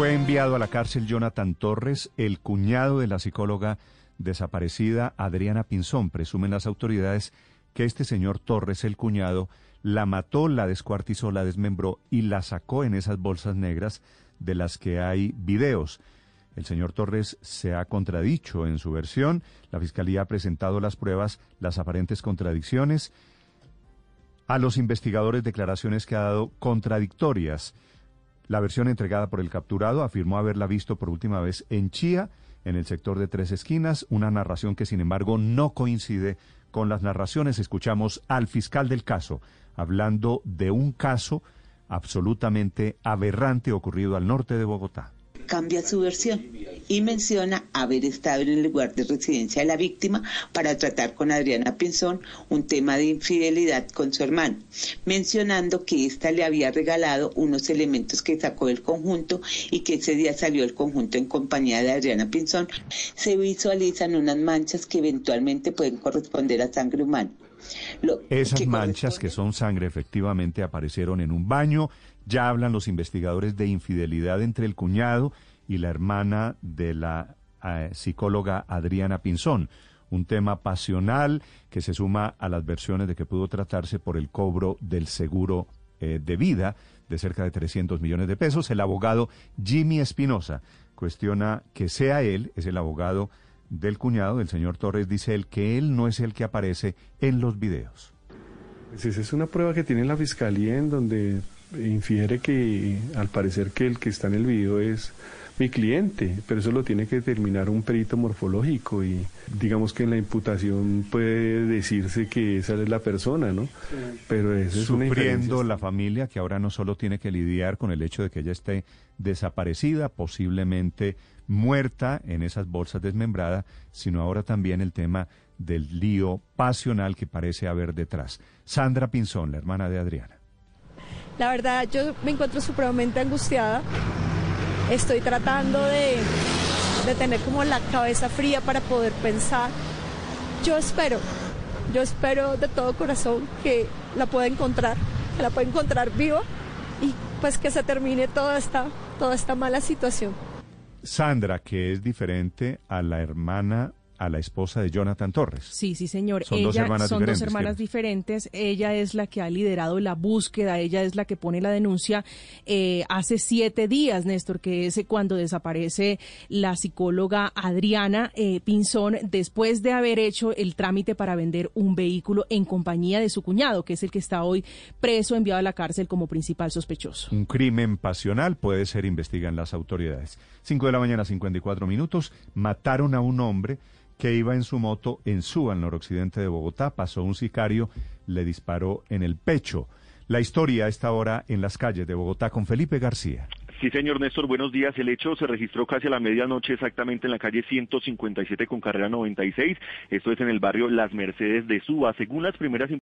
Fue enviado a la cárcel Jonathan Torres, el cuñado de la psicóloga desaparecida Adriana Pinzón. Presumen las autoridades que este señor Torres, el cuñado, la mató, la descuartizó, la desmembró y la sacó en esas bolsas negras de las que hay videos. El señor Torres se ha contradicho en su versión. La Fiscalía ha presentado las pruebas, las aparentes contradicciones. A los investigadores declaraciones que ha dado contradictorias. La versión entregada por el capturado afirmó haberla visto por última vez en Chía, en el sector de Tres Esquinas, una narración que sin embargo no coincide con las narraciones. Escuchamos al fiscal del caso hablando de un caso absolutamente aberrante ocurrido al norte de Bogotá cambia su versión y menciona haber estado en el lugar de residencia de la víctima para tratar con Adriana Pinzón un tema de infidelidad con su hermano, mencionando que ésta le había regalado unos elementos que sacó del conjunto y que ese día salió el conjunto en compañía de Adriana Pinzón. Se visualizan unas manchas que eventualmente pueden corresponder a sangre humana. Esas manchas que son sangre efectivamente aparecieron en un baño. Ya hablan los investigadores de infidelidad entre el cuñado y la hermana de la eh, psicóloga Adriana Pinzón. Un tema pasional que se suma a las versiones de que pudo tratarse por el cobro del seguro eh, de vida de cerca de 300 millones de pesos. El abogado Jimmy Espinosa cuestiona que sea él, es el abogado del cuñado del señor Torres, dice él que él no es el que aparece en los videos. Pues es una prueba que tiene la fiscalía en donde infiere que al parecer que el que está en el video es mi cliente, pero eso lo tiene que determinar un perito morfológico y digamos que en la imputación puede decirse que esa es la persona, ¿no? Pero eso es Sufriendo la familia que ahora no solo tiene que lidiar con el hecho de que ella esté desaparecida, posiblemente muerta en esas bolsas desmembradas, sino ahora también el tema del lío pasional que parece haber detrás. Sandra Pinzón, la hermana de Adriana. La verdad, yo me encuentro supremamente angustiada. Estoy tratando de, de tener como la cabeza fría para poder pensar. Yo espero, yo espero de todo corazón que la pueda encontrar, que la pueda encontrar viva y pues que se termine toda esta, toda esta mala situación. Sandra, que es diferente a la hermana a la esposa de Jonathan Torres. Sí, sí, señor. Son dos hermanas son diferentes. Dos hermanas diferentes. Ella es la que ha liderado la búsqueda, ella es la que pone la denuncia eh, hace siete días, Néstor, que es cuando desaparece la psicóloga Adriana eh, Pinzón después de haber hecho el trámite para vender un vehículo en compañía de su cuñado, que es el que está hoy preso, enviado a la cárcel como principal sospechoso. Un crimen pasional puede ser, investigan las autoridades. Cinco de la mañana, 54 minutos, mataron a un hombre que iba en su moto en Suba, al noroccidente de Bogotá. Pasó un sicario, le disparó en el pecho. La historia está ahora en las calles de Bogotá con Felipe García. Sí, señor Néstor, buenos días. El hecho se registró casi a la medianoche exactamente en la calle 157 con carrera 96. Esto es en el barrio Las Mercedes de Suba. Según las primeras